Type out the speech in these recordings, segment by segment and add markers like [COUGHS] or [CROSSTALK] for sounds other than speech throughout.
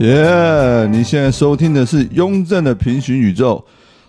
耶！你现在收听的是雍正的平行宇宙。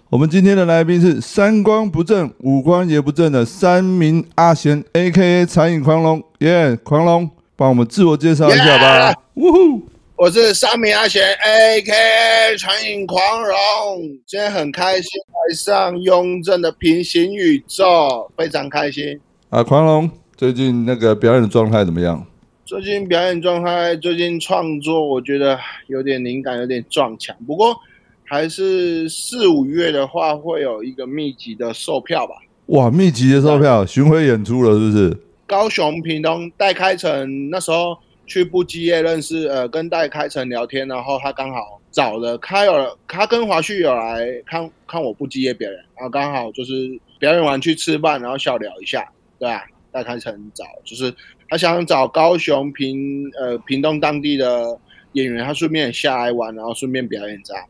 我们今天的来宾是三观不正、五官也不正的三名阿贤，A.K.A. 残影狂龙。耶，狂龙，帮我们自我介绍一下吧。呜呼！我是三名阿贤，A.K.A. 残影狂龙。今天很开心来上雍正的平行宇宙，非常开心。啊，狂龙，最近那个表演的状态怎么样？最近表演状态，最近创作，我觉得有点灵感，有点撞墙。不过还是四五月的话，会有一个密集的售票吧。哇，密集的售票，巡回演出了，是不是？高雄屏东戴开成那时候去布基业认识，呃，跟戴开成聊天，然后他刚好找了开有他跟华旭有来看看我布基业表演，然后刚好就是表演完去吃饭，然后小聊一下，对啊，戴开成找就是。他想找高雄屏呃屏东当地的演员，他顺便下来玩，然后顺便表演这样。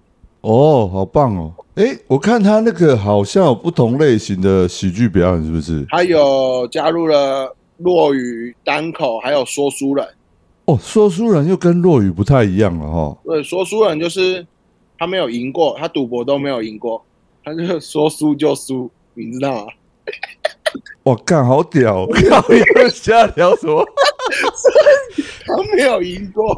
哦，好棒哦！哎，我看他那个好像有不同类型的喜剧表演，是不是？他有加入了落语单口，还有说书人。哦，说书人又跟落语不太一样了哈。对，说书人就是他没有赢过，他赌博都没有赢过，他就说输就输，你知道吗？我干，好屌！要瞎聊什么？[LAUGHS] 他没有赢过。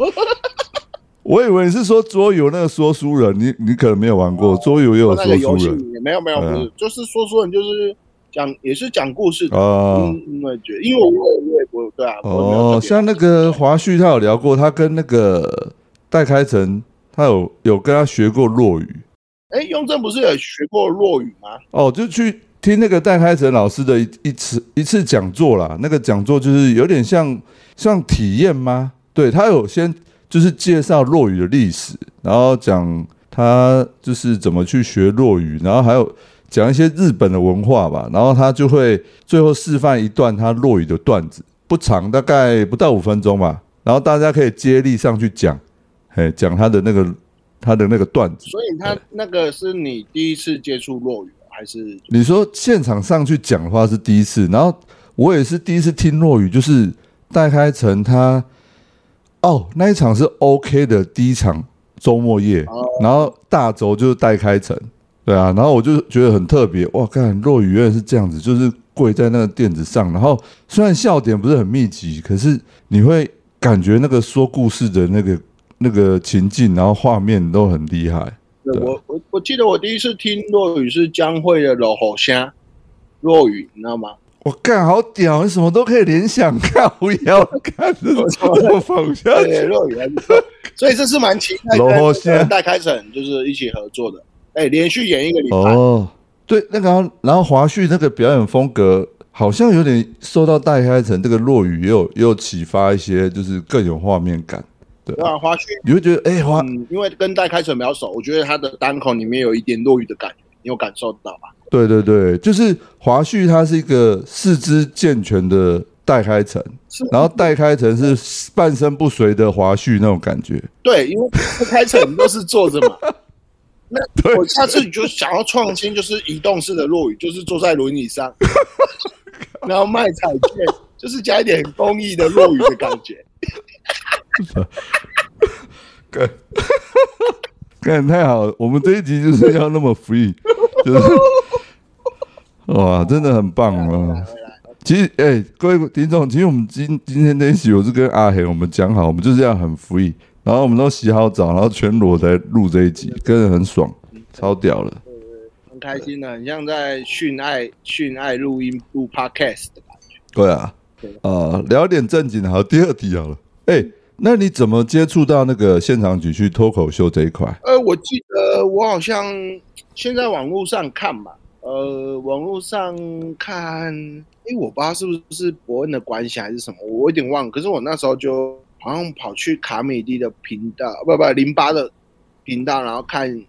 我以为你是说桌游那个说书人，你你可能没有玩过桌游，也有说书人。没有没有，不是，就是说书人，就是讲也是讲故事的啊。因为觉，因为我我也不对啊。哦，像那个华旭，他有聊过，他跟那个戴开成，他有有跟他学过落语。哎，雍正不是有学过落语吗？哦，就去。听那个戴开成老师的一一次一次讲座啦，那个讲座就是有点像像体验吗？对他有先就是介绍落语的历史，然后讲他就是怎么去学落语，然后还有讲一些日本的文化吧，然后他就会最后示范一段他落语的段子，不长，大概不到五分钟吧，然后大家可以接力上去讲，嘿，讲他的那个他的那个段子。所以他那个是你第一次接触落语。还是你说现场上去讲的话是第一次，然后我也是第一次听落雨，就是戴开成他哦那一场是 OK 的第一场周末夜，然后大轴就是戴开成，对啊，然后我就觉得很特别，哇，看落雨原来是这样子，就是跪在那个垫子上，然后虽然笑点不是很密集，可是你会感觉那个说故事的那个那个情境，然后画面都很厉害。我我我记得我第一次听落雨是江蕙的《老火虾》，落雨你知道吗？我干好屌，你什么都可以联想，[LAUGHS] 看不要看这种模仿下去。落雨还不错，所以这是蛮期待跟戴开成就是一起合作的。哎，连续演一个礼拜。哦，对，那个然后华旭那个表演风格好像有点受到戴开成这个落雨，也有也有启发一些，就是更有画面感。对啊，华胥，你会觉得哎，华，因为跟戴开成比较熟，我觉得他的单口里面有一点落雨的感觉，你有感受到吧？对对对，就是华旭，他是一个四肢健全的戴开成，然后戴开成是半身不遂的华旭那种感觉。[LAUGHS] 对，因为戴开成都是坐着嘛。[LAUGHS] 那我下次就想要创新，就是移动式的落雨，就是坐在轮椅上，[LAUGHS] 然后卖彩券，就是加一点公益的落雨的感觉。干，干太好！我们这一集就是要那么 free，就是哇，真的很棒啊！其实，哎，各位听众，其实我们今今天这一集我是跟阿黑我们讲好，我们就是要很 free，然后我们都洗好澡，然后全裸在录这一集，跟人很爽，超屌了，很开心的，很像在训爱训爱录音录 podcast 的感觉。对啊，啊，聊点正经的，好，第二题好了。哎，那你怎么接触到那个现场举去脱口秀这一块？呃，我记得我好像先在网络上看吧，呃，网络上看，哎，我不知道是不是伯恩的关系还是什么，我有点忘。可是我那时候就好像跑去卡米蒂的频道，不不，零八的频道，然后看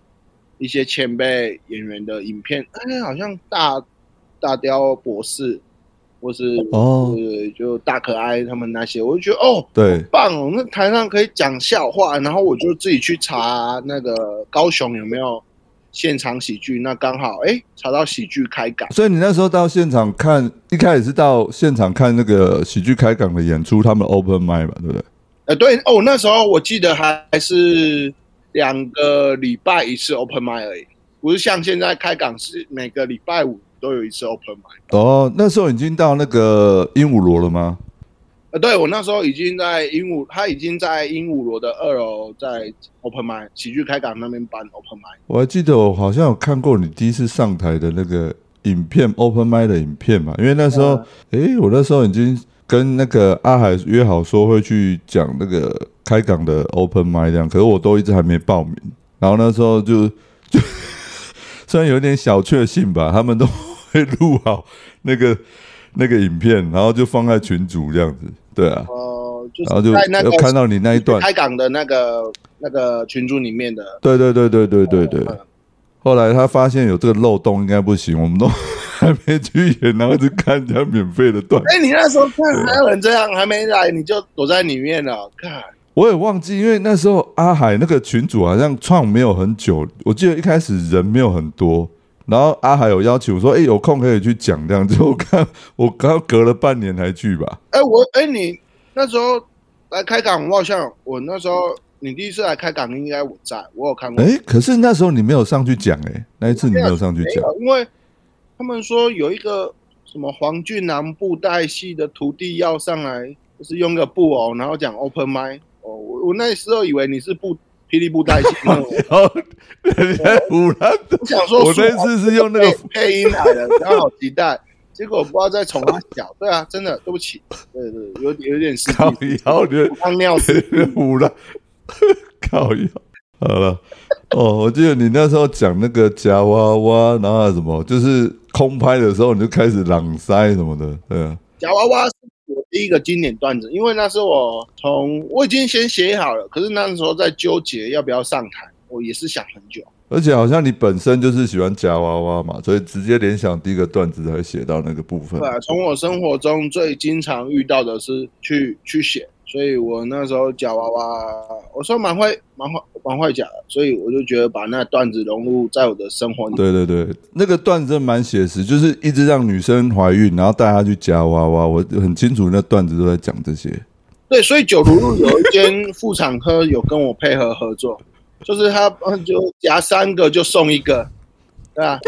一些前辈演员的影片，哎，好像大大雕博士。或是哦，就大可爱他们那些，我就觉得哦，对，棒哦！那台上可以讲笑话，然后我就自己去查那个高雄有没有现场喜剧，那刚好哎查到喜剧开港，所以你那时候到现场看，一开始是到现场看那个喜剧开港的演出，他们 open m i 嘛，对不对？呃，对哦，那时候我记得还还是两个礼拜一次 open m i 而已，不是像现在开港是每个礼拜五都有一次 open m i d 哦，那时候已经到那个鹦鹉螺了吗？呃，对我那时候已经在鹦鹉，他已经在鹦鹉螺的二楼在 open m i d 喜剧开港那边办 open m i d 我还记得我好像有看过你第一次上台的那个影片 open m i d 的影片嘛，因为那时候，诶，我那时候已经跟那个阿海约好说会去讲那个开港的 open m i d 这样，可是我都一直还没报名，然后那时候就就 [LAUGHS] 虽然有点小确幸吧，他们都会录好那个 [LAUGHS] 那个影片，然后就放在群组这样子，对啊，呃，就然后就看到你那一段，开港的那个那个群组里面的，对对对对对对对。嗯后来他发现有这个漏洞，应该不行，我们都还没去演，然后就看人家免费的段子。哎、你那时候看还有人这样，还没来你就躲在里面了，看。我也忘记，因为那时候阿海那个群主好像创没有很久，我记得一开始人没有很多，然后阿海有邀请我说：“哎、有空可以去讲这样子。”我看我刚隔了半年才去吧。哎、我哎、你那时候来开港，我好像我那时候你第一次来开港，应该我在，我有看过。哎、可是那时候你没有上去讲，哎，那一次你没有上去讲。因为他们说有一个什么黄俊南布袋戏的徒弟要上来，就是用个布偶，然后讲 open m i 哦，我我那时候以为你是布霹雳布袋戏，[LAUGHS] 然后人家我想说我那次是用那个配配音来的，然后好期待。结果不知道在宠他小，对啊，真的对不起，对对，有点有点失靠忆，腰的。刚尿失忆胡乱靠腰。好了，哦，我记得你那时候讲那个夹娃娃，然后还什么，就是空拍的时候你就开始朗塞什么的，对啊，夹娃娃是我第一个经典段子，因为那是我从我已经先写好了，可是那时候在纠结要不要上台，我也是想很久。而且好像你本身就是喜欢夹娃娃嘛，所以直接联想第一个段子才写到那个部分对。啊，从我生活中最经常遇到的是去去写，所以我那时候夹娃娃，我说蛮会蛮会蛮会夹的，所以我就觉得把那段子融入在我的生活里。对对对，那个段子真的蛮写实，就是一直让女生怀孕，然后带她去夹娃娃。我很清楚那段子都在讲这些。对，所以九如路有一间妇产科有跟我配合合作，[LAUGHS] 就是他呃就夹三个就送一个，对吧、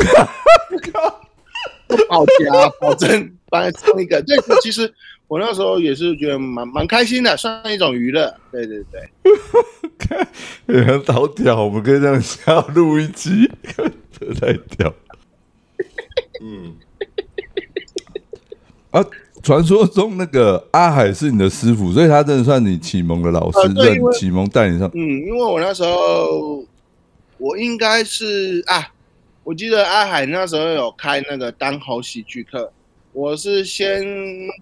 [LAUGHS] 保夹保证帮他送一个。对，其实我那时候也是觉得蛮蛮开心的，算一种娱乐。对对对，也很 [LAUGHS] 好屌，我们可以这样下录一集，这 [LAUGHS] 太屌。[LAUGHS] 嗯，啊，传说中那个阿海是你的师傅，所以他真的算你启蒙的老师，认呃对启蒙带你上。嗯，因为我那时候我应该是啊，我记得阿海那时候有开那个单口喜剧课，我是先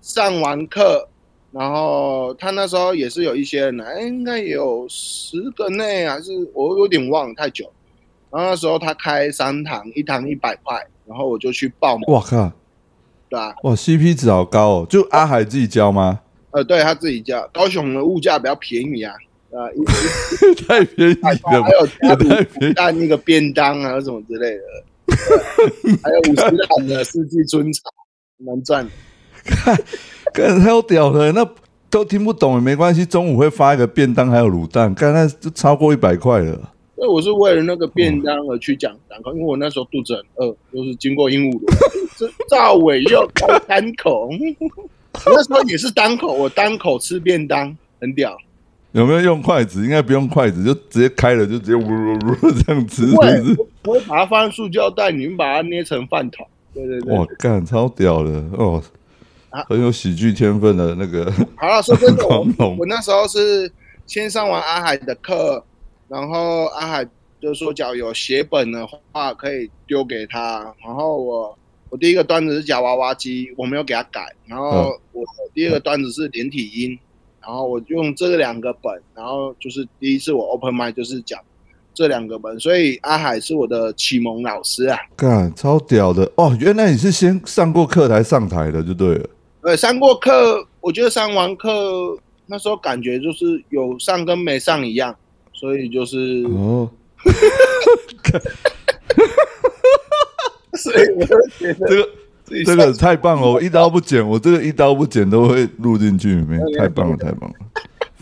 上完课，然后他那时候也是有一些人来，哎应该也有十个内还是我有点忘了太久。然后那时候他开三堂，一堂一百块，然后我就去报名，哇靠，对啊、哇 CP 值好高哦！就阿海自己教吗？呃，对他自己教，高雄的物价比较便宜啊，啊，一 [LAUGHS] 太便宜了吧还有加也卤太便宜。蛋那个便当啊，什么之类的，还有五十 [LAUGHS] 坛的四季春茶，蛮赚的。[LAUGHS] 干太屌了，那都听不懂也没关系。中午会发一个便当，还有卤蛋，干那就超过一百块了。所以我是为了那个便当而去讲单口，因为我那时候肚子很饿，就是经过鹦鹉螺，这赵伟又开单口，[LAUGHS] 那时候也是单口，我单口吃便当，很屌。有没有用筷子？应该不用筷子，就直接开了，就直接呜呜呜这样吃，不会会把它放在塑胶袋你们，把它捏成饭团。对对对哇，干超屌的哦啊，很有喜剧天分的那个。[LAUGHS] 好了，说真的，[LAUGHS] 我我那时候是先上完阿海的课，然后阿海就说，假如有写本的话，可以丢给他。然后我我第一个段子是夹娃娃机，我没有给他改。然后我第二个段子是连体音，然后我用这两个本，然后就是第一次我 open m i 就是讲这两个门，所以阿海是我的启蒙老师啊。干超屌的哦！原来你是先上过课才上台的，就对了。对，上过课，我觉得上完课那时候感觉就是有上跟没上一样，所以就是，哦，[LAUGHS] 所以我就觉得这个这个太棒了，[LAUGHS] 我一刀不剪，我这个一刀不剪都会录进去里面，太棒了，太棒了！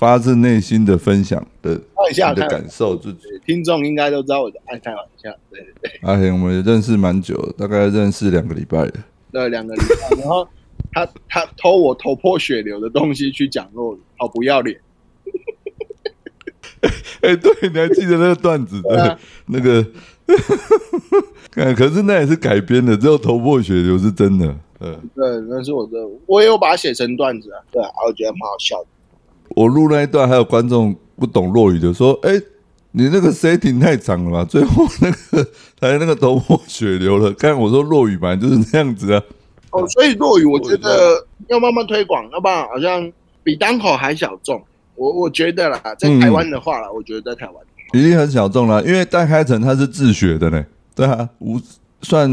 发自内心的分享的你的感受，就听众应该都知道我的爱开玩笑，对对对，阿贤，我们也认识蛮久的，大概认识两个礼拜了。对两个礼拜，然后他他偷我头破血流的东西去讲落语，好不要脸。[LAUGHS] 哎、对，你还记得那个段子？的，啊那个，看，[LAUGHS] 可是那也是改编的，只有头破血流是真的。呃，对，那是我的，我也有把它写成段子啊，对啊，我觉得蛮好笑的。我录那一段，还有观众不懂落语的说：“哎、你那个 setting 太长了吧？最后那个才那个头破血流了。[LAUGHS] ”看我说落语本来就是这样子啊。哦，所以落语我觉得要慢慢推广，要不然好像比单口还小众。我我觉得啦，在台湾的话啦，我觉得在台湾，已经很小众了，因为戴开成他是自学的呢，对啊，无算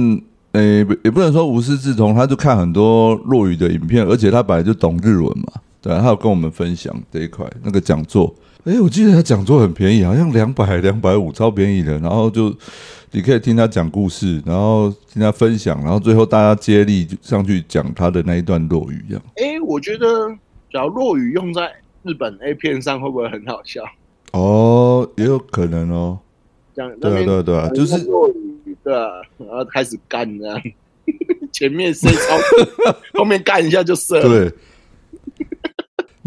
诶、也不能说无师自通，他就看很多落语的影片，而且他本来就懂日文嘛，对啊，他有跟我们分享这一块那个讲座，诶、我记得他讲座很便宜，好像两百两百五，超便宜的，然后就你可以听他讲故事，然后听他分享，然后最后大家接力就上去讲他的那一段落语，这样哎，我觉得只要落语用在日本 A 片上，会不会很好笑？哦，也有可能哦，这样对啊对啊对啊，就是落语对啊，然后开始干这样，[LAUGHS] 前面塞超，[LAUGHS] 后面干一下就射了。对，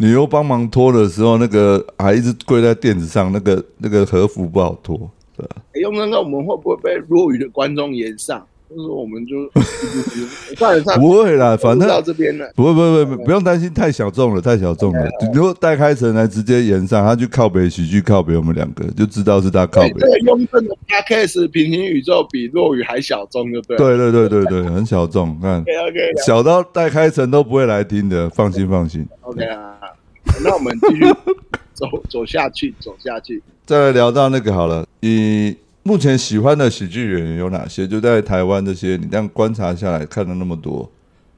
你又帮忙脱的时候，那个还一直跪在垫子上，那个那个和服不好脱，对吧？用那个我们会不会被落雨的观众延上？就是我们就 [LAUGHS] 算了算了，不会啦，反正到正这边了。不会不会不会，不用担心太小众了，太小众了。如果戴开成来直接延上，他去靠北喜剧靠北我们两个，就知道是他靠北这。个雍正的 podcast 平行宇宙比落雨还小众，就对了。对对对对对，很小众，看 OK OK 小到戴开成都不会来听的，放心放心。OK 啊，那我们继续走走下去，走下去。再来聊到那个好了，你目前喜欢的喜剧演员有哪些？就在台湾这些，你这样观察下来看了那么多，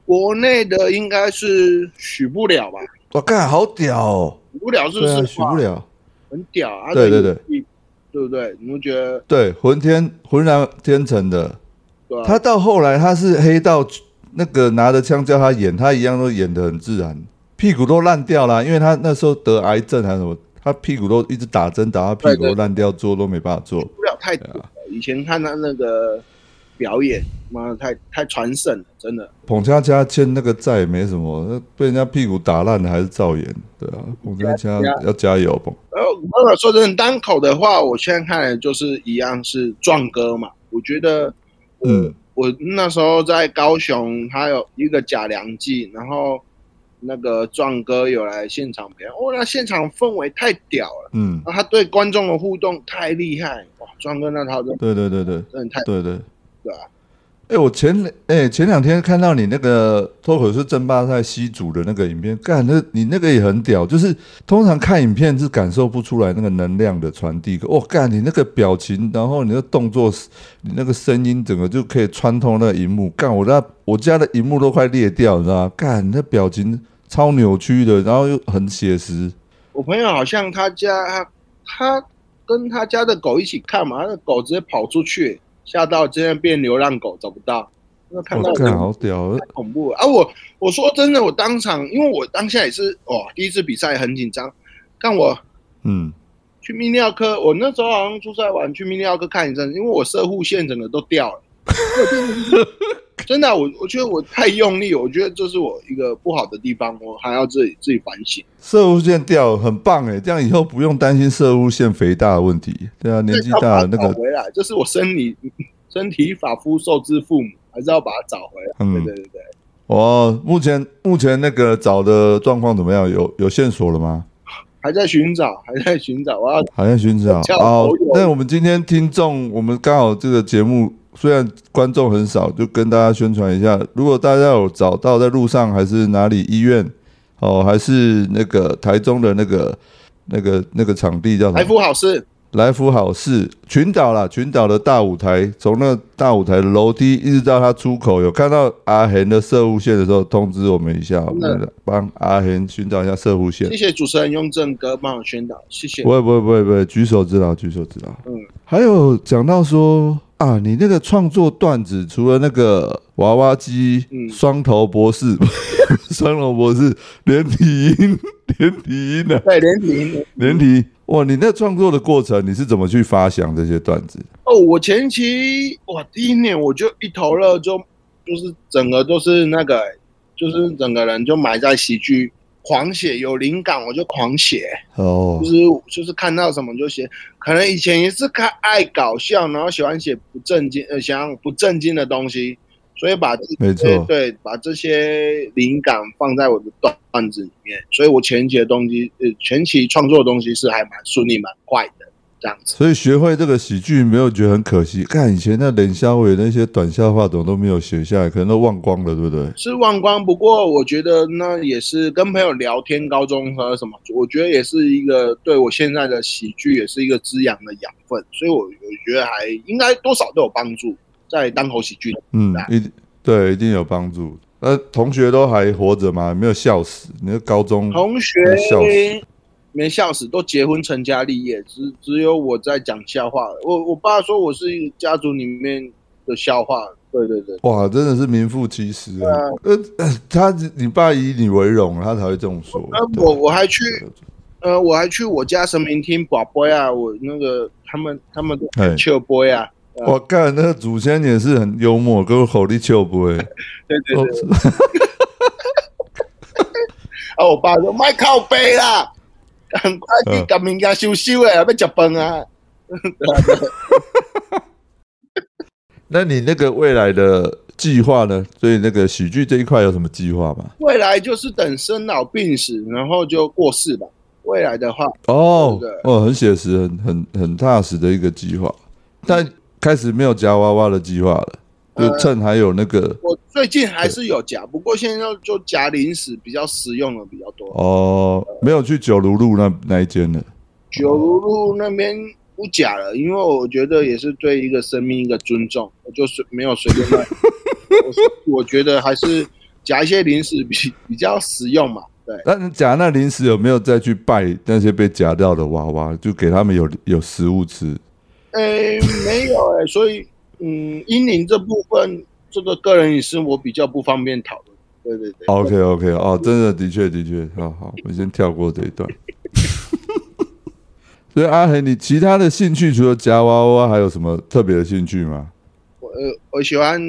国内的应该是许不了吧？我干好屌哦！许不了是不是？许不，了。很屌啊！对对对对，不对？你们觉得对，浑天浑然天成的，对吧？他到后来他是黑道那个拿着枪叫他演，他一样都演得很自然，屁股都烂掉了，因为他那时候得癌症还是什么，他屁股都一直打针打，到屁股烂掉，做都没办法做。不了太多了。以前看他那个表演，妈的太太传神了，真的。彭佳佳欠那个债也没什么，那被人家屁股打烂了还是照演，对啊，彭佳佳要加油，彭。呃，我说真的，单口的话，我现在看来就是一样是壮哥嘛。我觉得，嗯，我那时候在高雄，他有一个假良记，然后那个壮哥有来现场表演，哦，那现场氛围太屌了，嗯，他对观众的互动太厉害，哇，壮哥那套对对对对。真的太对对。对啊，哎、我前两哎、前两天看到你那个脱口秀争霸赛西组的那个影片，干那你那个也很屌，就是通常看影片是感受不出来那个能量的传递，哦，干你那个表情，然后你的动作，你那个声音，整个就可以穿透那个荧幕，干我那我家的荧幕都快裂掉，你知道吗？干你那表情超扭曲的，然后又很写实，我朋友好像他家他他跟他家的狗一起看嘛，那个狗直接跑出去，吓到直接变流浪狗，找不到。那看到我好屌，太恐怖啊！我我说真的，我当场，因为我当下也是哦，第一次比赛很紧张。看我嗯，去泌尿科，我那时候好像出赛完去泌尿科看一阵，因为我射护线整个都掉了。[LAUGHS] [LAUGHS] 真的啊、我我觉得我太用力，我觉得这是我一个不好的地方，我还要自己自己反省。射物线掉很棒哎，这样以后不用担心射物线肥大的问题，对啊，年纪大了那个找回来，这是我生理身体 [LAUGHS] 发肤受之父母，还是要把它找回来。嗯对对对对，哦，目前目前那个找的状况怎么样？有有线索了吗？还在寻找，还在寻找，我要还在寻找叫哦好。那我们今天听众，我们刚好这个节目虽然观众很少，就跟大家宣传一下。如果大家有找到在路上，还是哪里医院哦，还是那个台中的那个那个那个场地叫什来？福好事，来福好事群岛啦，群岛的大舞台，从那个大舞台的楼梯一直到它出口，有看到阿恒的射物线的时候，通知我们一下，我们帮阿恒寻找一下射物线谢。谢主持人雍正哥帮我宣导，谢谢不。会不会不会不会，举手之劳举手之劳。嗯，还有讲到说啊，你那个创作段子，除了那个娃娃机、嗯双头博士、[LAUGHS] 双头博士连体音、连体音的、对，连体连体，哇，你那创作的过程，你是怎么去发想这些段子？哦，我前期哇，第一年我就一头热，就就是整个都是那个，就是整个人就埋在喜剧狂写，有灵感我就狂写，哦。就，是就是看到什么就写。可能以前也是看爱搞笑，然后喜欢写不正经，呃，想要不正经的东西，所以把这没错。对对，把这些灵感放在我的段段子里面，所以我前期的东西，呃，前期创作的东西是还蛮顺利、蛮快的这样子。所以学会这个喜剧，没有觉得很可惜？看以前那冷笑伟那些短笑话，怎么都没有写下来，可能都忘光了，对不对？是忘光，不过我觉得那也是跟朋友聊天，高中和什么，我觉得也是一个对我现在的喜剧也是一个滋养的养分，所以我我觉得还应该多少都有帮助，在单口喜剧。嗯一定对，一定有帮助。那同学都还活着吗？没有笑死？你的高中同学笑死没笑死，都结婚成家立业，只只有我在讲笑话。我我爸说我是一个家族里面的笑话，对对对。哇，真的是名副其实啊！啊呃，呃他你爸以你为荣，他才会这么说。那我我还去呃，我还去我家神明厅把杯啊，我那个他们他们都哎切杯啊，我看那个祖先也是很幽默，跟我口力球不会。对对哦对。[LAUGHS] 啊，我爸说卖靠背啦，赶快去嗯赶物件收收诶，要食饭啊。[LAUGHS] 那你那个未来的计划呢？所以那个喜剧这一块有什么计划吗？未来就是等生老病死，然后就过世吧。未来的话，哦对对哦，很写实，很很很踏实的一个计划。但开始没有夹娃娃的计划了，就呃趁还有那个我最近还是有夹，不过现在就夹零食比较实用的比较多。哦，没有去九如路那那一间了。九如路那边不夹了，因为我觉得也是对一个生命一个尊重，我就是没有随便卖。[LAUGHS] 我我觉得还是夹一些零食比比较实用嘛。对，那你夹那零食有没有再去拜那些被夹掉的娃娃，就给他们有有食物吃？诶、没有诶、所以嗯，阴灵这部分，这个个人隐私我比较不方便讨论。对对对。OK OK，哦，真的的确的确，好好，我先跳过这一段。[LAUGHS] 所以阿恒，你其他的兴趣除了夹娃娃，还有什么特别的兴趣吗？我呃，我喜欢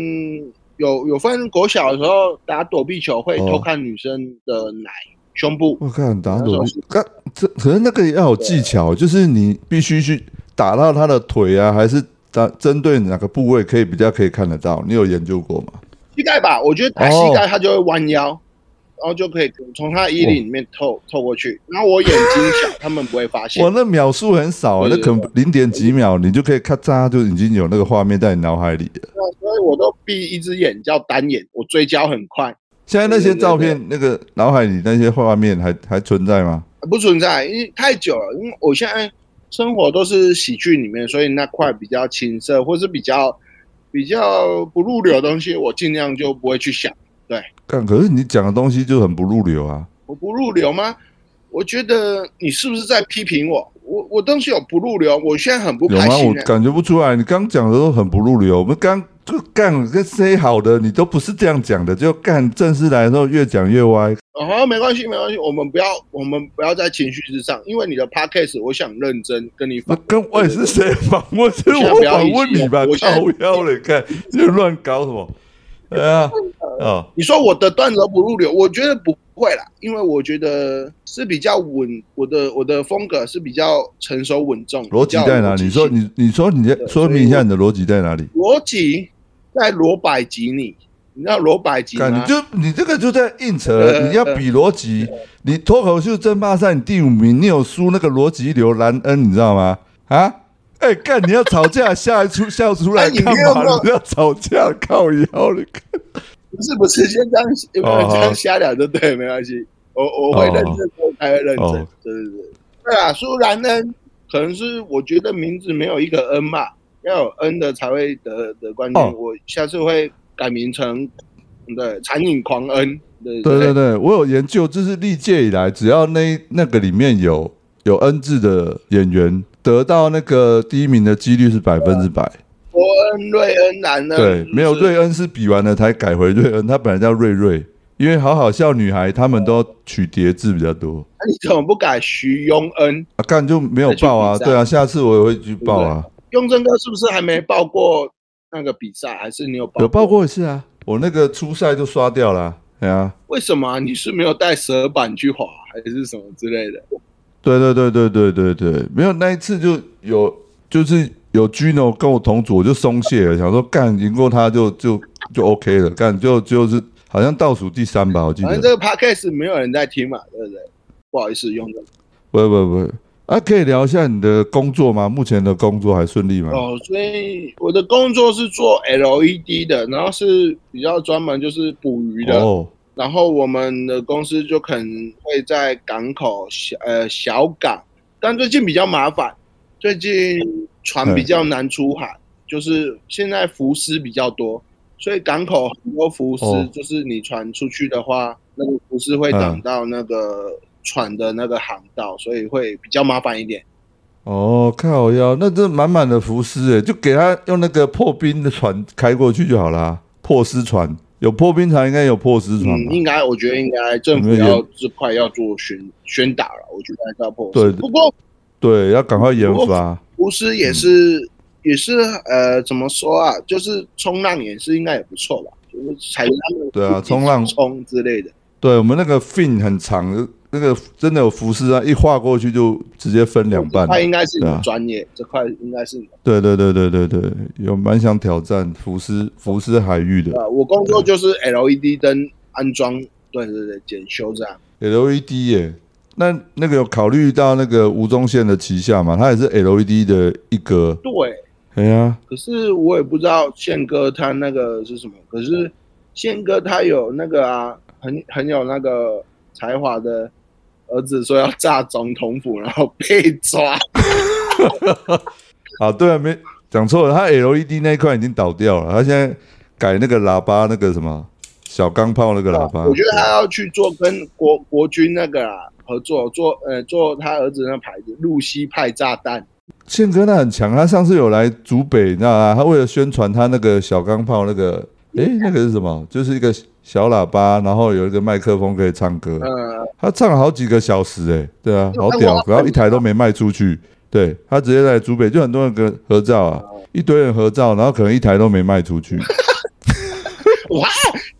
有有分国小的时候打躲避球会哦偷看女生的奶、胸部，我看打躲避那这可是那个也要有技巧，就是你必须去打到他的腿啊，还是打针对哪个部位可以比较可以看得到？你有研究过吗？膝盖吧，我觉得打膝盖它就会弯腰，然后就可以从他的衣领里面透透过去。然后我眼睛小，他们不会发现我，。那秒数很少、啊，那可能零点几秒，你就可以咔嚓就已经有那个画面在你脑海里了。所以我都闭一只眼叫单眼，我追焦很快，现在那些照片，那个脑海里那些画面还还存在吗？不存在，因为太久了。因为我现在生活都是喜剧里面，所以那块比较青涩，或是比较比较不入流的东西，我尽量就不会去想。对干，可是你讲的东西就很不入流啊。我不入流吗？我觉得你是不是在批评我？我我东西有不入流，我现在很不有吗？开心、欸。我感觉不出来，你刚讲的都很不入流。我们刚就干跟 say 好的，你都不是这样讲的，就干正式来的时候越讲越歪。哦，没关系，没关系，我们不要，我们不要在情绪之上，因为你的 podcast，我想认真跟你那访。跟我也是谁访问？是我访问你吧？我现在靠腰了，[LAUGHS] 看你乱搞什么？对啊，哦，你说我的段子不入流，我觉得不会啦，因为我觉得是比较稳，我的我的风格是比较成熟稳重。逻辑在哪里？你说你你你说你在说明一下你的逻辑在哪里？逻辑在罗百吉你，你知道罗百吉干，吗？你就你这个就在硬扯，呃你要比逻辑。你脱口秀争霸赛你第五名，你有输那个逻辑流兰恩，你知道吗？啊？哎、干！你要吵架，笑一出 [LAUGHS] 笑出来干嘛？没有没有你要吵架，靠腰了。不是不是，先这样这样瞎聊就对，没关系。我我会认真，我还会认真哦。对对对，对啊，苏兰恩可能是我觉得名字没有一个 N 嘛，要有 N 的才会得得冠军。哦我下次会改名成对残影狂恩。对对对对，我有研究，就是历届以来，只要那那个里面有有恩字的演员，得到那个第一名的几率是百分之百。伯恩、瑞恩、兰恩，对，没有瑞恩是比完了才改回瑞恩，他本来叫瑞瑞，因为好好笑女孩他们都取叠字比较多那你怎么不改徐庸恩？啊，干就没有报啊，对啊，下次我也会去报啊，雍正哥是不是还没报过那个比赛？还是你有报？有报？过一次啊，我那个初赛就刷掉了啊，对啊，为什么啊你是没有带蛇板去滑，还是什么之类的？对对对对对对对，没有那一次就有就是有 Gino 跟我同组，我就松懈了，想说干赢过他就就就 OK 了，干就就是好像倒数第三吧，我记得反正。这个 podcast 没有人在听嘛，对不对？不好意思，用的。不不不，啊，可以聊一下你的工作吗？目前的工作还顺利吗？哦，所以我的工作是做 LED 的，然后是比较专门就是捕鱼的。哦，然后我们的公司就可能会在港口小呃小港，但最近比较麻烦，最近船比较难出海，就是现在浮尸比较多，所以港口很多浮尸，哦就是你船出去的话，那个浮尸会挡到那个船的那个航道，所以会比较麻烦一点。哦，靠腰，那这满满的浮尸诶，就给他用那个破冰的船开过去就好啦。破尸船有破冰船，应该有破尸船嗯，应该我觉得应该政府要这块要做宣宣导了，我觉得还是要破。对不过对，要赶快研发。浮尸也是、也是呃，怎么说啊？就是冲浪也是应该也不错吧，就是踩着他们对啊冲浪冲之类的。对我们那个 fin 很长，那个真的有浮尸啊，一划过去就直接分两半这。块应该是你专业，这块应该是你的。对对对对对对，有蛮想挑战浮尸浮尸海域的啊，我工作就是 LED 灯安装，对对对，检修这样。LED 耶。那那个有考虑到那个吴宗宪的旗下嘛？他也是 LED 的一哥。对，哎呀，可是我也不知道宪哥他那个是什么。可是宪哥他有那个啊，很很有那个才华的儿子说要炸总统府，然后被抓。[LAUGHS] 啊，对啊，没讲错了，他 LED 那一块已经倒掉了，他现在改那个喇叭，那个什么小钢炮那个喇叭。我觉得他要去做跟国国军那个啊合作，做呃做他儿子那牌子露西派炸弹。宪哥那很强，他上次有来竹北，你知道吗？他为了宣传他那个小钢炮那个，诶，那个是什么？就是一个小喇叭，然后有一个麦克风可以唱歌。嗯，他唱了好几个小时、哎，对啊，好，屌然后一台都没卖出去。对他直接在竹北，就很多人跟合照啊，一堆人合照，然后可能一台都没卖出去。[LAUGHS] 哇，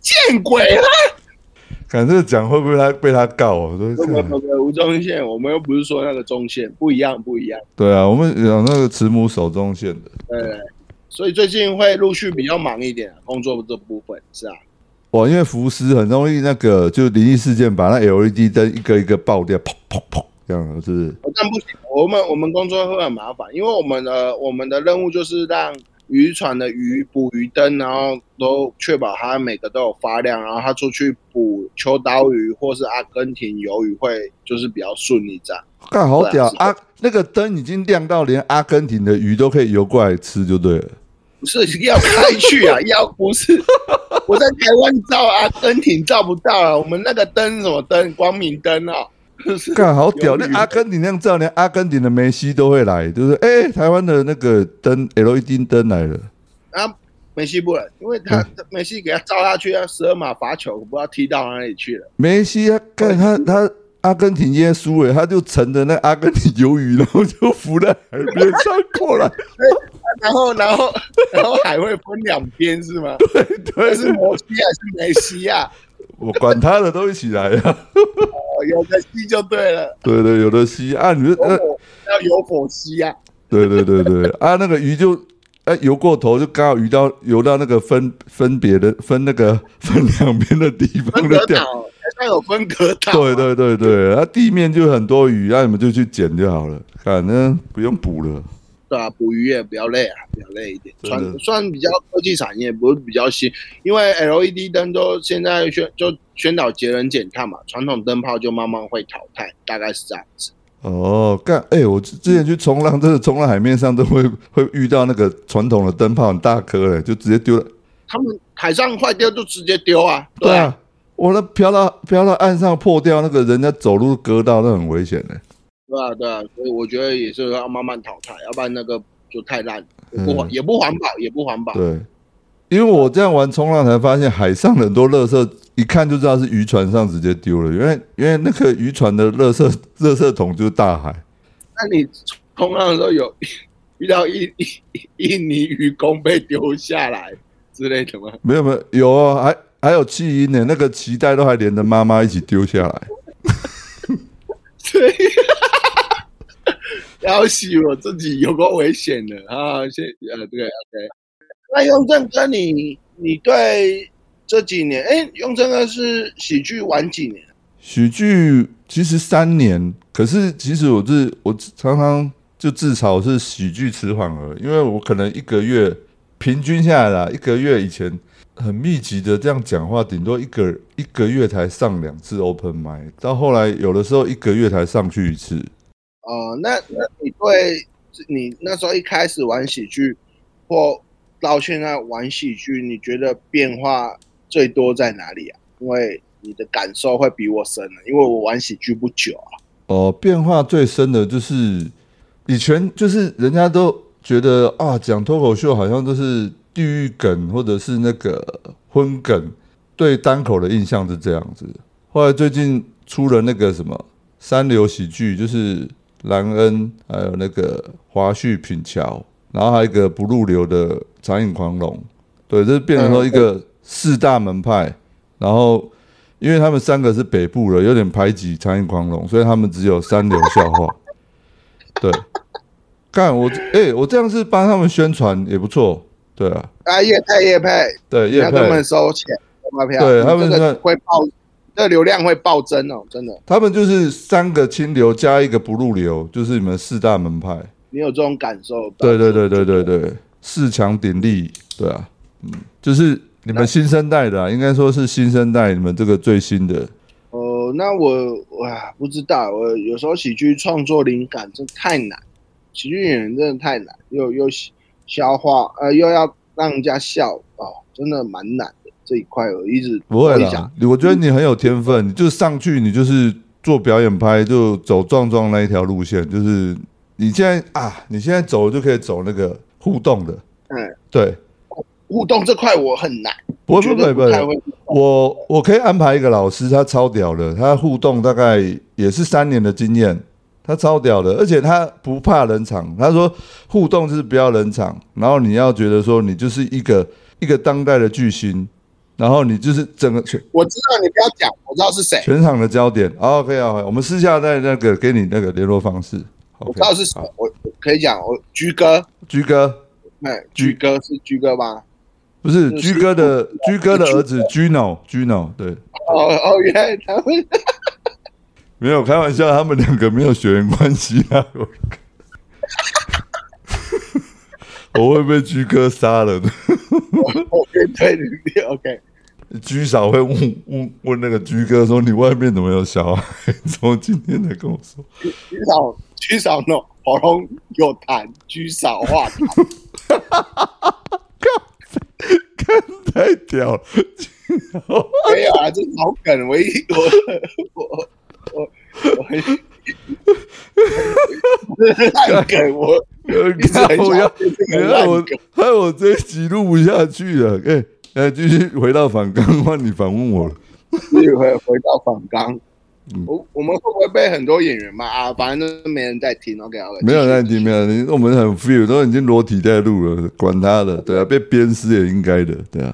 见鬼了！看这个讲会不会他被他告啊？我不说不不不，吴宗宪，我们又不是说那个中线，不一样不一样。对啊，我们有那个慈母手中线的。对，所以最近会陆续比较忙一点，工作这部分是啊。哇，因为浮尸很容易那个，就灵异事件把那 LED 灯一个一个爆掉，砰砰砰，这样是不是？哦但不行，我们我们工作会很麻烦，因为我们的我们的任务就是让渔船的鱼捕鱼灯，然后都确保它每个都有发亮，然后它出去捕秋刀鱼或是阿根廷鱿鱼会就是比较顺利这样。干好屌啊！那个灯已经亮到连阿根廷的鱼都可以游过来吃，就对了。不是要开去啊，[LAUGHS] 要不是我在台湾照阿根廷照不到啊，我们那个灯什么灯，光明灯啊，就 [LAUGHS] 是干好屌！那阿根廷那样照，连阿根廷的梅西都会来，对不对？哎、台湾的那个灯 LED 灯来了，啊，梅西不来，因为他梅西给他照下去，他十二码罚球，不知道踢到哪里去了。梅西啊，干他他阿根廷今天输了，他就乘着那阿根廷鱿鱼，然后就浮在海边上过来，然后，然后，然后海会分两边是吗？对对是摩西还是梅西啊？我管他的都一起来啊！哦，有的西就对了，对对，有的吸啊，你说呃，要有火西啊。对对对对啊，那个鱼就哎游过头，就刚好鱼到游到那个分分别的分那个分两边的地方分就掉。隔岛，台上有分隔岛。对对对对，啊地面就很多鱼，那、你们就去捡就好了，反正不用捕了。对啊，捕鱼也比较累啊，比较累一点。算算比较科技产业，不是比较新，因为 LED 灯都现在宣就宣导节能减碳嘛，传统灯泡就慢慢会淘汰，大概是这样子。哦，干哎、我之之前去冲浪，真的冲浪海面上都会 [LAUGHS] 会遇到那个传统的灯泡很大颗嘞，就直接丢了。他们海上坏掉就直接丢啊，啊，对啊，我那漂到漂到岸上破掉，那个人家走路割到，那很危险的。对啊，对啊，所以我觉得也是要慢慢淘汰，要不然那个就太烂，不环也不环保，也不环保。对，因为我这样玩冲浪才发现，海上很多垃圾一看就知道是渔船上直接丢了，因为因为那个渔船的垃圾垃圾桶就是大海。那你冲浪的时候有遇到印印印尼渔工被丢下来之类的吗？没有没有有啊，还还有弃婴呢，那个脐带都还连着妈妈一起丢下来。对，要死我自己有个危险的啊！先呃，对，OK。那雍正哥，你你对这几年，哎，雍正哥是喜剧玩几年？喜剧其实三年，可是其实我是我常常就至少是喜剧迟缓儿，因为我可能一个月平均下来啦，一个月以前很密集的这样讲话，顶多一个一个月才上两次 open m i 到后来有的时候一个月才上去一次。哦，那那你对你那时候一开始玩喜剧，或到现在玩喜剧，你觉得变化最多在哪里啊？因为你的感受会比我深了，因为我玩喜剧不久啊。哦，变化最深的就是以前就是人家都觉得啊，讲脱口秀好像都是地狱梗或者是那个荤梗，对单口的印象是这样子。后来最近出了那个什么三流喜剧，就是兰恩还有那个华胥品桥，然后还有一个不入流的长影狂龙，对，这变成说一个四大门派，然后。因为他们三个是北部的，有点排挤长影狂龙，所以他们只有三流笑话。对，看我，哎，我这样是帮他们宣传也不错，对啊。啊，叶配叶配，对叶配，他们收钱发票，对他们会爆，这流量会暴增哦，真的。他们就是三个清流加一个不入流，就是你们四大门派。你有这种感受？对对对对对对，四强鼎立，对啊，嗯，就是。你们新生代的，应该说是新生代，你们这个最新的。哦，那我哇不知道，我有时候喜剧创作灵感真太难，喜剧演员真的太难，又又消化，呃，又要让人家笑哦，真的蛮难的这一块，我一直不会啦。我觉得你很有天分，你就上去，你就是做表演拍，就走壮壮那一条路线，就是你现在啊，你现在走就可以走那个互动的，嗯，对。互动这块我很难，不会不会不会，我我可以安排一个老师，他超屌的，他互动大概也是三年的经验，他超屌的，而且他不怕冷场。他说互动就是不要冷场，然后你要觉得说你就是一个一个当代的巨星，然后你就是整个全。我知道你不要讲，我知道是谁，全场的焦点。OK 啊，我们私下在那个给你那个联络方式。我知道是谁，我可以讲，我居哥，居哥，哎，居哥是居哥吗？不是居哥的居哥的儿子 Gino，Gino 对。哦哦，原来他们没有开玩笑，他们两个没有血缘关系啊。[LAUGHS] [LAUGHS] 我会被居哥杀了的。OK，对对 OK。居嫂会问问问那个居哥说：“你外面怎么有小孩？”从今天才跟我说。居嫂，居嫂呢？喉咙有痰，居嫂话痰。[LAUGHS] 看太屌了！没有啊，这老梗，我一我我我我太梗，我看我要害我害我这一集录不下去了。哎哎，继续回到反刚，换你反问我了。继回回到反刚。我我们会不会被很多演员骂啊？反正都没人在听，OK OK。没有在听，没有。我们很 feel，都已经裸体在录了，管他的，对啊，被鞭尸也应该的，对啊。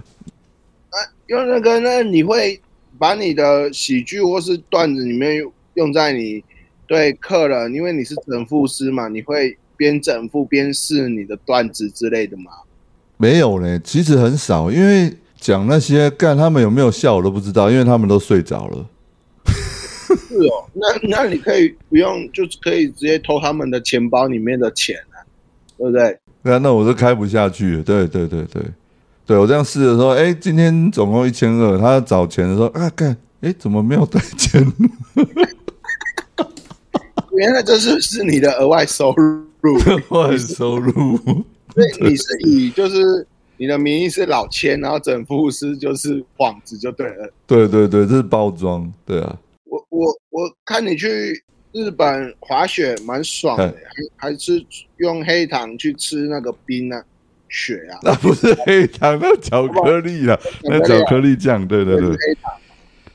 啊，用那个，那你会把你的喜剧或是段子里面用在你对客人，因为你是整复师嘛，你会边整复边试你的段子之类的吗？没有嘞，其实很少，因为讲那些干他们有没有笑我都不知道，因为他们都睡着了。是哦，那那你可以不用，就是可以直接偷他们的钱包里面的钱啊，对不对？对啊，那我都开不下去。对对对对，对我这样试的时候，哎，今天总共一千二，他找钱的时候啊，干，哎，怎么没有带钱？[LAUGHS] 原来这是是你的额外收入，[LAUGHS] 额外收入。[LAUGHS] 所以你是以就是你的名义是老千，然后整服务师就是幌子就对了。对对对，这是包装，对啊。我我我看你去日本滑雪蛮爽的，还还是用黑糖去吃那个冰呢？雪啊，那不是黑糖，那巧克力啊，那巧克力酱，对对对，黑糖。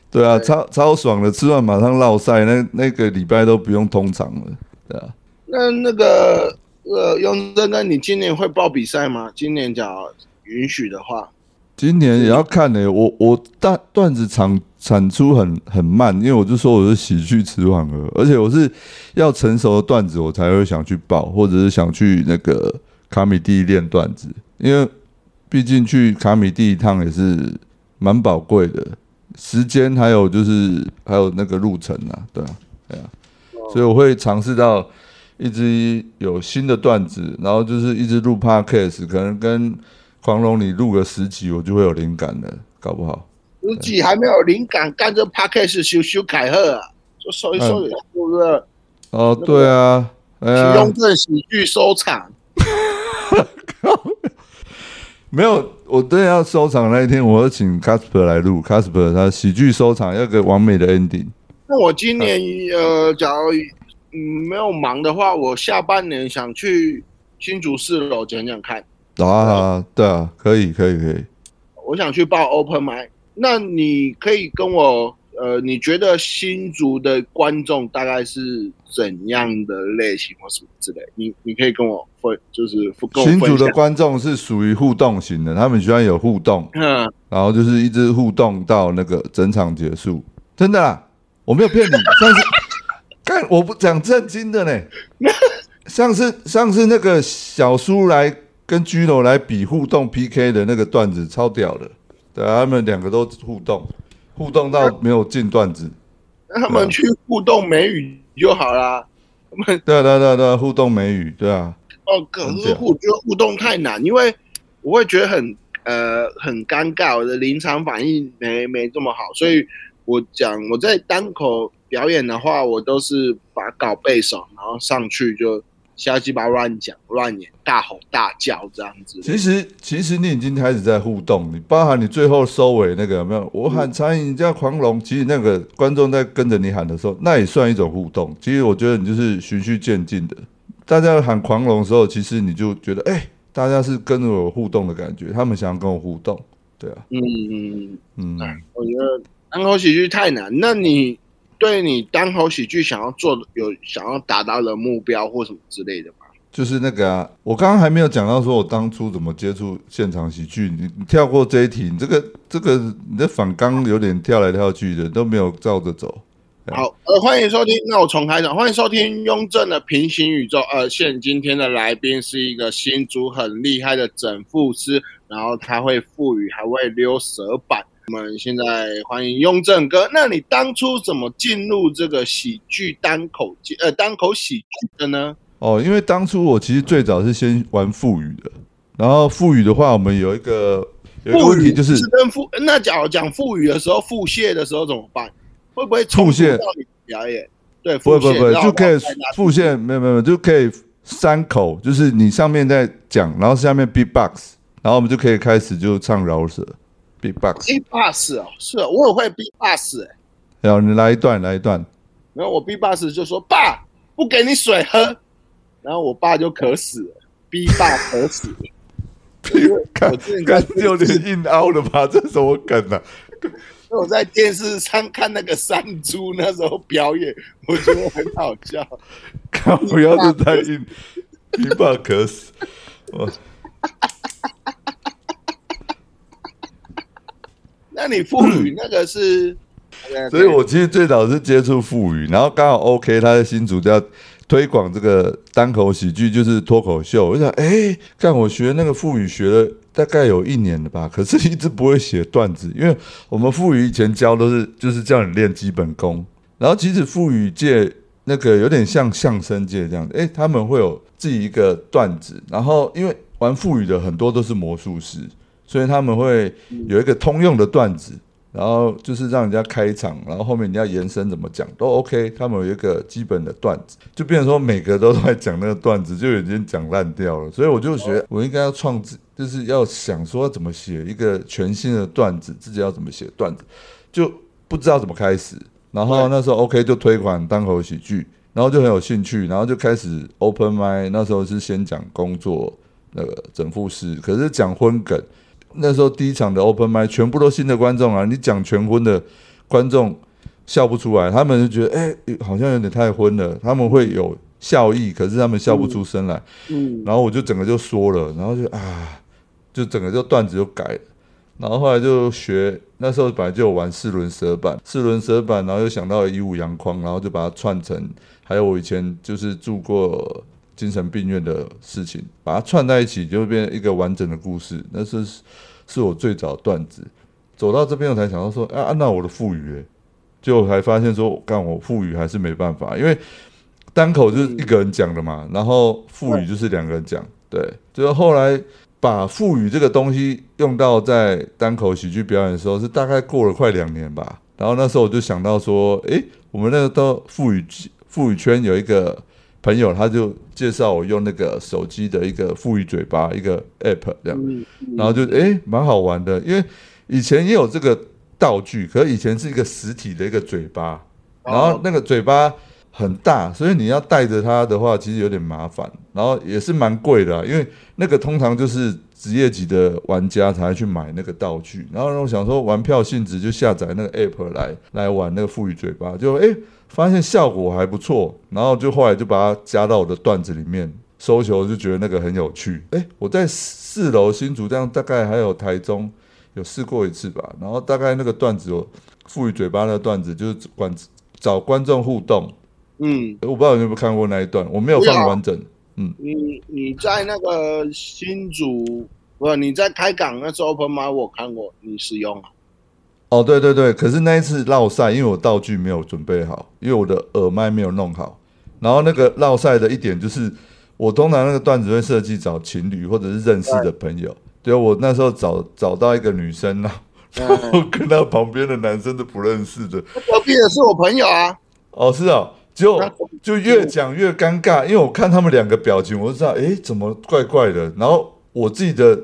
对啊，超超爽的，吃完马上落晒，那那个礼拜都不用通常了，对啊。那那个呃，雍正那，你今年会报比赛吗？今年假如允许的话，今年也要看呢、我我段段子产产出很很慢，因为我就说我是喜剧迟缓儿，而且我是要成熟的段子我才会想去报，或者是想去那个卡米蒂练段子，因为毕竟去卡米蒂一趟也是蛮宝贵的时间，还有就是还有那个路程啊，对啊，对啊，所以我会尝试到一直有新的段子，然后就是一直录 podcast，可能跟狂龙你录个十集，我就会有灵感了，搞不好。十集还没有灵感，干这 podcast 修修改赫啊，就收一收也是不是？哦，对啊，哎呀请雍，正喜剧收场。[LAUGHS] 没有，我真的要收场那一天，我要请 Casper 来录，Casper 他喜剧收场要个完美的 ending。那我今年呃，假如嗯没有忙的话，我下半年想去新竹四楼讲讲看。啊，对啊，可以，可以，可以。我想去报 open m i 那你可以跟我呃，你觉得新竹的观众大概是怎样的类型或什么之类？你你可以跟我分，就是跟我新竹的。观众是属于互动型的，他们喜欢有互动，嗯，然后就是一直互动到那个整场结束。真的啦，我没有骗你。上次看我不讲正经的呢，[LAUGHS] 上次上次那个小叔来跟居楼来比互动 PK 的那个段子超屌的，对啊，他们两个都互动，互动到没有进段子。让他们去互动美语就好啦。他们对啊对啊对啊对啊，互动美语，对啊，哦，可是互觉得互动太难，因为我会觉得很呃很尴尬，我的临场反应没没这么好，所以我讲我在单口表演的话，我都是把稿背熟，然后上去就瞎鸡巴乱讲乱演，大吼大叫这样子。其实其实你已经开始在互动，你包含你最后收尾那个有没有？我喊餐饮叫狂龙，其实那个观众在跟着你喊的时候，那也算一种互动。其实我觉得你就是循序渐进的，大家喊狂龙的时候，其实你就觉得哎、大家是跟着我互动的感觉，他们想要跟我互动，对啊，嗯嗯，嗯，我觉得单口喜剧太难。那你对你单口喜剧想要做的有想要达到的目标或什么之类的吗？就是那个啊，我刚刚还没有讲到说我当初怎么接触现场喜剧，你你跳过这一题，你这个这个你的反纲有点跳来跳去的，都没有照着走。好，呃，欢迎收听。那我重开场，欢迎收听雍正的平行宇宙。呃，现今天的来宾是一个新竹很厉害的整复师，然后他会腹语，还会溜舌板。我们现在欢迎雍正哥。那你当初怎么进入这个喜剧单口界呃单口喜剧的呢？哦，因为当初我其实最早是先玩腹语的，然后腹语的话，我们有一个有一个问题就是是跟腹那假如讲腹语的时候，腹泻的时候怎么办？会不会腹泻到你表演？对，不会不会不就可以往外拉复现，没有没有没有就可以三口，就是你上面在讲，然后下面 beatbox，然后我们就可以开始就唱饶舌 beatbox，B bus 哦，是哦，我也会 B box 哎、然后你来一段来一段，然后我 B box 就说爸不给你水喝，然后我爸就渴死了，B 爸 [LAUGHS] 渴死了。看我之前在看有点硬凹了吧？这什么梗啊？我在电视上看那个山猪那时候表演，我觉得很好笑。[LAUGHS] 看不要是太硬，比爸渴死。我那你妇女那个是，[COUGHS] 所以我其实最早是接触腹语，然后刚好 OK，他的新竹要推广这个单口喜剧，就是脱口秀。我就想，哎、看我学那个腹语学了大概有一年了吧，可是一直不会写段子，因为我们腹语以前教都是就是叫你练基本功，然后其实腹语界那个有点像相声界这样，哎、他们会有自己一个段子，然后因为玩腹语的很多都是魔术师，所以他们会有一个通用的段子。然后就是让人家开场，然后后面你要延伸怎么讲都 OK。他们有一个基本的段子，就变成说每个都在讲那个段子，就已经讲烂掉了。所以我就觉得我应该要创制，就是要想说怎么写一个全新的段子，自己要怎么写段子，就不知道怎么开始。然后那时候 OK 就推广单口喜剧，然后就很有兴趣，然后就开始 open m i 那时候是先讲工作，那个整复师，可是讲婚梗，那时候第一场的 open m i 全部都新的观众啊，你讲全婚的观众笑不出来，他们就觉得哎、好像有点太昏了，他们会有笑意，可是他们笑不出声来，嗯，然后我就整个就说了，然后就啊，就整个就段子就改了。然后后来就学，那时候本来就有玩四轮蛇板，四轮蛇板，然后又想到一五阳光，然后就把它串成，还有我以前就是住过精神病院的事情，把它串在一起，就会变成一个完整的故事。那是是我最早的段子。走到这边我才想到说，啊，那我的腹语、欸，就还发现说，干我腹语还是没办法，因为单口就是一个人讲的嘛，然后腹语就是两个人讲，对，就是后来。把腹语这个东西用到在单口喜剧表演的时候，是大概过了快两年吧。然后那时候我就想到说，诶，我们那个都腹语腹语圈有一个朋友，他就介绍我用那个手机的一个富裕嘴巴一个 app 这样，嗯然后就诶蛮好玩的，因为以前也有这个道具，可是以前是一个实体的一个嘴巴，然后那个嘴巴很大，所以你要带着它的话，其实有点麻烦，然后也是蛮贵的啊、因为那个通常就是职业级的玩家才会去买那个道具。然后我想说玩票性质，就下载那个 app 来来玩那个富裕嘴巴，就诶发现效果还不错，然后就后来就把它加到我的段子里面。搜球就觉得那个很有趣，诶，我在四楼新竹这样大概还有台中有试过一次吧，然后大概那个段子有赋予嘴巴那个段子就是观找观众互动，嗯，我不知道你有没有看过那一段，我没有放完整。嗯你你在那个新竹，不，你在开港那时候 open m 我看过你使用啊，哦，对对对，可是那一次绕赛，因为我道具没有准备好，因为我的耳麦没有弄好，然后那个绕赛的一点就是，我通常那个段子会设计找情侣或者是认识的朋友，对我那时候找找到一个女生啊，然后跟她旁边的男生都不认识的，隔壁的是我朋友啊，哦，是哦，就那就越讲越尴尬，因为我看他们两个表情，我就知道，诶，怎么怪怪的。然后我自己的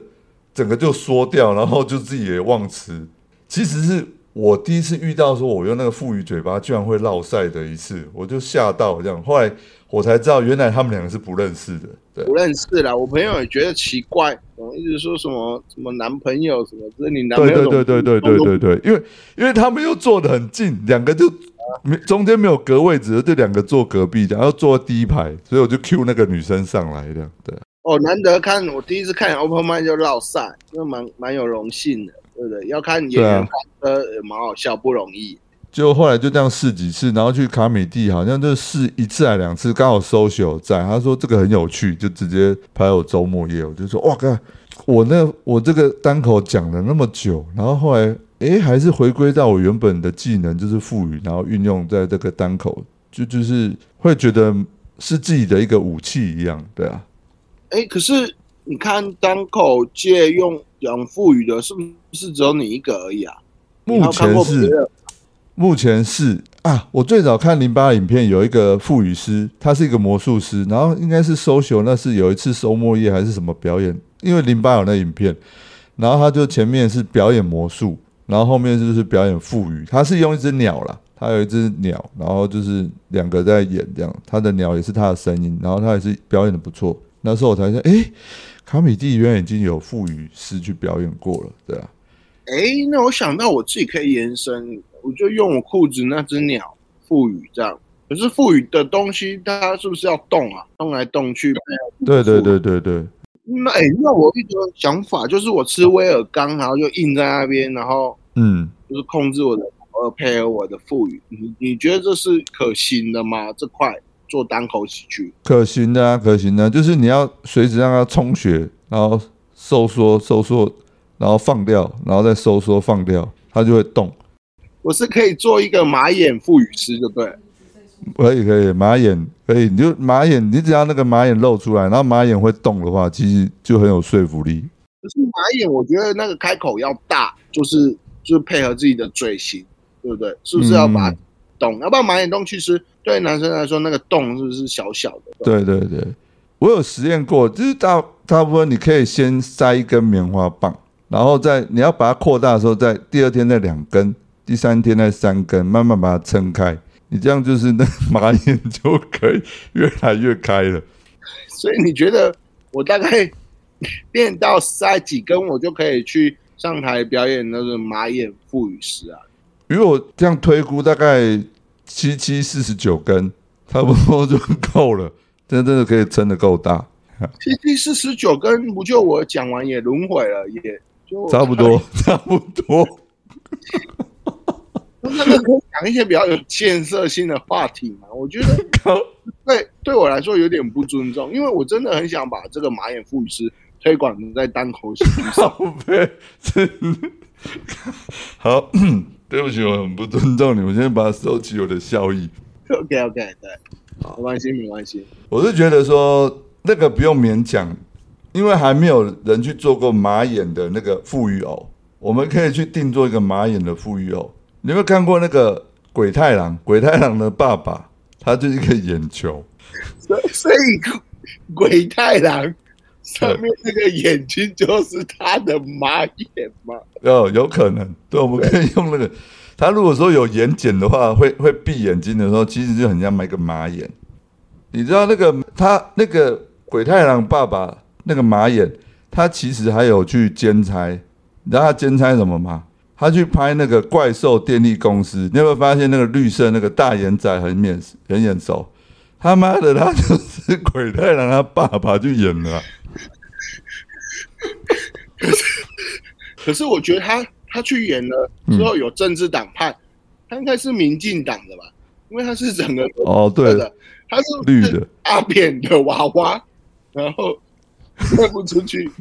整个就缩掉，然后就自己也忘词。其实是我第一次遇到说我用那个腹语嘴巴居然会落赛的一次，我就吓到这样。后来我才知道，原来他们两个是不认识的。对不认识啦。我朋友也觉得奇怪，我一直说什么什么男朋友什么，这是你男朋友对对对对对对对，因为因为他们又坐得很近，两个就没中间没有隔位置，就两个坐隔壁，然后坐第一排，所以我就 Q 那个女生上来的，对。哦，难得看我第一次看 open m i 就绕赛，那蛮蛮有荣幸的，对不对？要看演员开车也蛮好笑，不容易。就后来就这样试几次，然后去卡米蒂好像就试一次还两次，刚好 social 在，他说这个很有趣，就直接拍我周末夜，我就说哇，看我那我这个单口讲了那么久，然后后来哎还是回归到我原本的技能，就是赋予，然后运用在这个单口，就就是会觉得是自己的一个武器一样，对啊，哎，可是你看单口借用讲腹语的，是不是只有你一个而已啊？目前是。目前是啊，我最早看零八影片有一个腹语师，他是一个魔术师，然后应该是 social，那是有一次收末夜还是什么表演，因为零八有那影片，然后他就前面是表演魔术，然后后面就是表演腹语，他是用一只鸟啦，他有一只鸟，然后就是两个在演这样，他的鸟也是他的声音，然后他也是表演的不错，那时候我才说，诶，卡米蒂原来已经有腹语师去表演过了，对啊。哎，那我想到我自己可以延伸，我就用我裤子那只鸟腹语这样。可是腹语的东西，它是不是要动啊？动来动去。对对对对对，那哎，那我一个想法就是，我吃威尔刚，然后就印在那边，然后嗯。就是控制我的呃配合我的腹语。你你觉得这是可行的吗？这块做单口喜剧？可行的啊，可行的，就是你要随时让它充血，然后收缩收缩，然后放掉，然后再收缩放掉，它就会动。我是可以做一个马眼赋予师，对不对？可以可以，马眼可以，你就马眼，你只要那个马眼露出来，然后马眼会动的话，其实就很有说服力。可是马眼，我觉得那个开口要大，就是就是配合自己的嘴型，对不对？是不是要把它动？要不然马眼洞其实对男生来说，那个洞是不是小小的？对对对，我有实验过，就是大大部分你可以先塞一根棉花棒，然后再你要把它扩大的时候，在第二天再两根，第三天再三根，慢慢把它撑开。你这样就是那马眼就可以越来越开了。[LAUGHS] 所以你觉得我大概 [LAUGHS] 练到塞几根，我就可以去上台表演那个马眼赋语诗啊。因为我这样推估，大概七七四十九根，差不多就够了。真真的可以撑得够大，七七四十九根，不就我讲完也轮回了，也就差不多，差不多。那个可以讲一些比较有建设性的话题嘛？我觉得 [LAUGHS] 对对我来说有点不尊重，因为我真的很想把这个马眼副语师推广在单口喜剧上。好，[COUGHS] [COUGHS] 对不起，我很不尊重你，[LAUGHS] 我先把它收起我的笑意。OK OK，对，没关系没关系。我是觉得说那个不用勉强，因为还没有人去做过马眼的那个富裕偶，我们可以去定做一个马眼的富裕偶。你有没有看过那个鬼太郎？鬼太郎的爸爸，他就是一个眼球，[LAUGHS] 所以所以鬼太郎上面那个眼睛就是他的马眼吗？哦，有可能。对，我们可以用那个。他如果说有眼睑的话，会会闭眼睛的时候，其实就很像买个马眼。你知道那个他那个鬼太郎爸爸那个马眼，他其实还有去兼差。你知道他兼差什么吗？他去拍那个怪兽电力公司，你有没有发现那个绿色那个大眼仔很面很眼熟？他妈的，他就是 [LAUGHS] 鬼太郎他爸爸去演的。可是，可是我觉得他他去演了之后有政治党派，他应该是民进党的吧？因为他是整个哦对的，他是绿的阿扁的娃娃，然后卖不出去。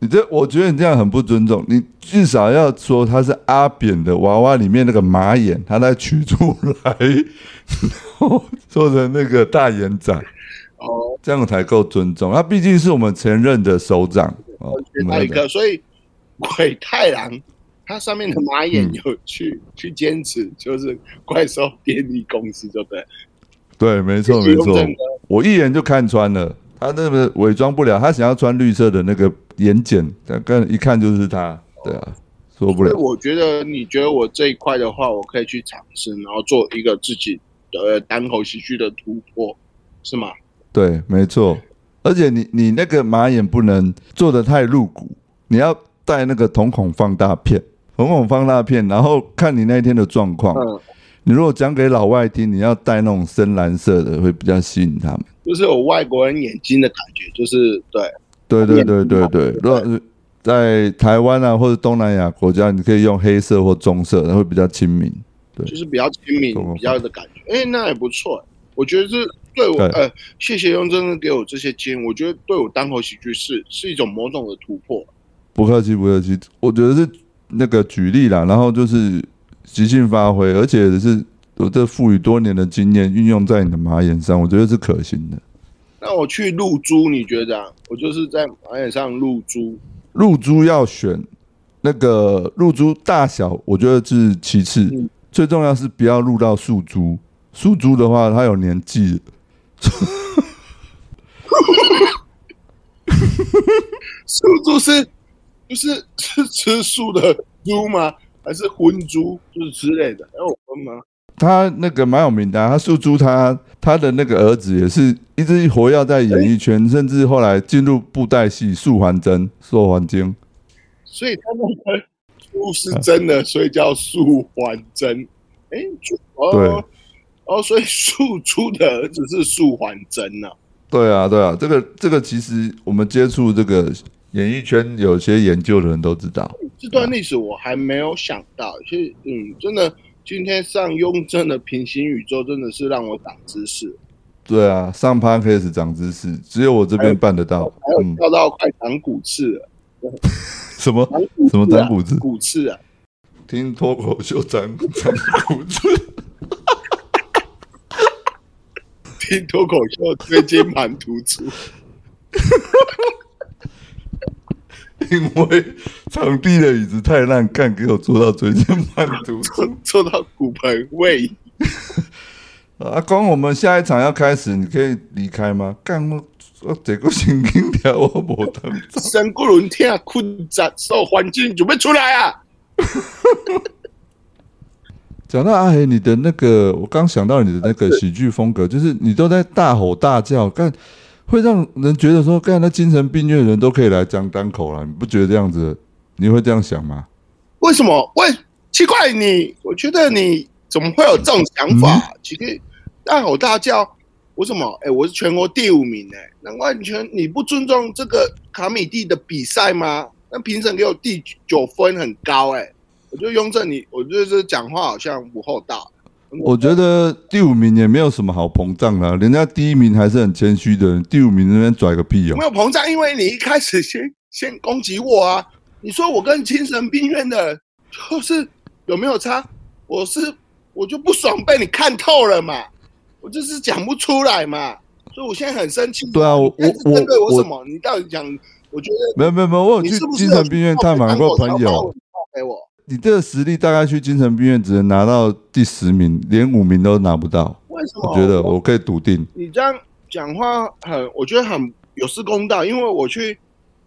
你这，我觉得你这样很不尊重。你至少要说他是阿扁的娃娃里面那个马眼，他再取出来，[LAUGHS] 做成那个大眼仔，哦，这样才够尊重。他毕竟是我们前任的首长哦，一个，所以鬼太郎他上面的马眼有去去坚持，就是怪兽电力公司，对不对？对，没错没错，我一眼就看穿了。他那个伪装不了，他想要穿绿色的那个眼睑，但一看就是他，对啊，说不了。我觉得你觉得我这一块的话，我可以去尝试，然后做一个自己的单口喜剧的突破，是吗？对，没错。而且你你那个马眼不能做的太露骨，你要带那个瞳孔放大片，瞳孔放大片，然后看你那天的状况。嗯。你如果讲给老外听，你要带那种深蓝色的，会比较吸引他们。就是有外国人眼睛的感觉，就是对，对对对对对。如果是在台湾啊或者东南亚国家，你可以用黑色或棕色，会比较亲民。对，就是比较亲民，比较的感觉。哎，那也不错。我觉得是对我，呃，谢谢雍真的给我这些经验。我觉得对我单口喜剧是是一种某种的突破。不客气，不客气。我觉得是那个举例啦，然后就是即兴发挥，而且是。我这赋予多年的经验运用在你的马眼上，我觉得是可行的。那我去露珠，你觉得？我就是在马眼上露珠。露珠要选那个露珠大小，我觉得是其次，最重要是不要露到树珠。树珠的话，它有年纪。树珠是就是是吃素的猪吗？还是荤猪？就是之类的？要荤吗？他那个蛮有名的，他素珠他他的那个儿子也是一直活跃在演艺圈，甚至后来进入布袋戏素还真、素还真。所以他那个素是真的，所以叫素还真。哎，对，哦，所以素珠的儿子是素还真呢。对啊，对啊，这个这个其实我们接触这个演艺圈有些研究的人都知道，这段历史我还没有想到，其实嗯，真的。今天上雍正的平行宇宙真的是让我长知识。对啊，上趴开始长知识，只有我这边办得到。还有跳到快长骨刺了。[LAUGHS] 什么？什么长骨刺？骨刺啊！听脱口秀长长骨刺。[LAUGHS] 听脱口秀最近蛮突出。因为场地的椅子太烂，干给我坐到椎间盘突出，坐到骨盆位。[LAUGHS] 阿公，我们下一场要开始，你可以离开吗？干我我这个神经条我无当。[LAUGHS] 身骨轮听困着，受环境准备出来啊！[LAUGHS] 讲到阿黑，你的那个，我刚想到你的那个喜剧风格，就是你都在大吼大叫，干会让人觉得说，干那精神病院的人都可以来讲单口了，你不觉得这样子？你会这样想吗？为什么？喂，奇怪你，我觉得你怎么会有这种想法？其实大吼大叫，为什么？哎，我是全国第五名哎，难怪你全你不尊重这个卡米蒂的比赛吗？那评审给我第九分很高哎，我就雍正你，我觉得这讲话好像不厚道。我觉得第五名也没有什么好膨胀的，人家第一名还是很谦虚的，第五名那边拽个屁哦！没有膨胀，因为你一开始先先攻击我啊！你说我跟精神病院的，就是有没有差？我是我就不爽被你看透了嘛，我就是讲不出来嘛，所以我现在很生气。对啊，我我针对我什么？你到底讲？我觉得没有没有没有，我有去精神病院探访过朋友。你这个实力大概去精神病院只能拿到第十名，连五名都拿不到。为什么？我觉得我可以笃定。你这样讲话很，我觉得很有失公道。因为我去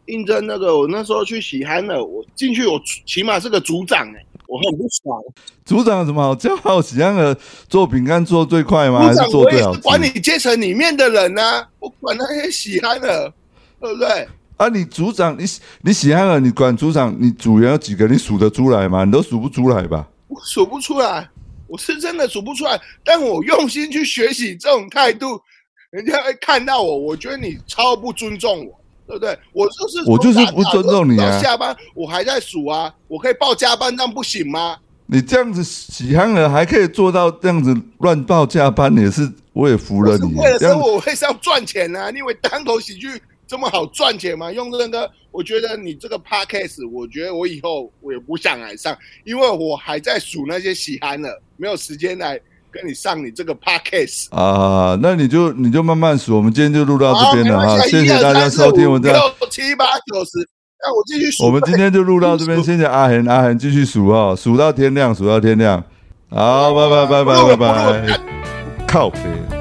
应征那个，我那时候去喜憨了，我进去我起码是个组长哎，我很不爽。组长有什么好叫好？喜憨的做饼干做最快吗？还是做最好？管理阶层里面的人呢？我管那些喜憨的，对不对？啊，你组长，你你喜欢了，你管组长，你组员有几个？你数得出来吗？你都数不出来吧？我数不出来，我是真的数不出来。但我用心去学习，这种态度，人家会看到我。我觉得你超不尊重我，对不对？我就是我就是不尊重你啊！下班我还在数啊，我可以报加班，这样不行吗？你这样子喜憨了，还可以做到这样子乱报加班，也是我也服了你。为了生活，我会是要赚钱啊！你以为单口喜剧？这么好赚钱吗？用这个，我觉得你这个 podcast，我觉得我以后我也不想来上，因为我还在数那些喜憨了，没有时间来跟你上你这个 podcast 啊。那你就你就慢慢数，我们今天就录到这边了哈，谢谢大家收听，我们六七八九十，那我继续数。我们今天就录到这边，谢谢阿恒，阿恒继续数哈，数到天亮，数到天亮。好，拜拜拜拜拜拜，靠北。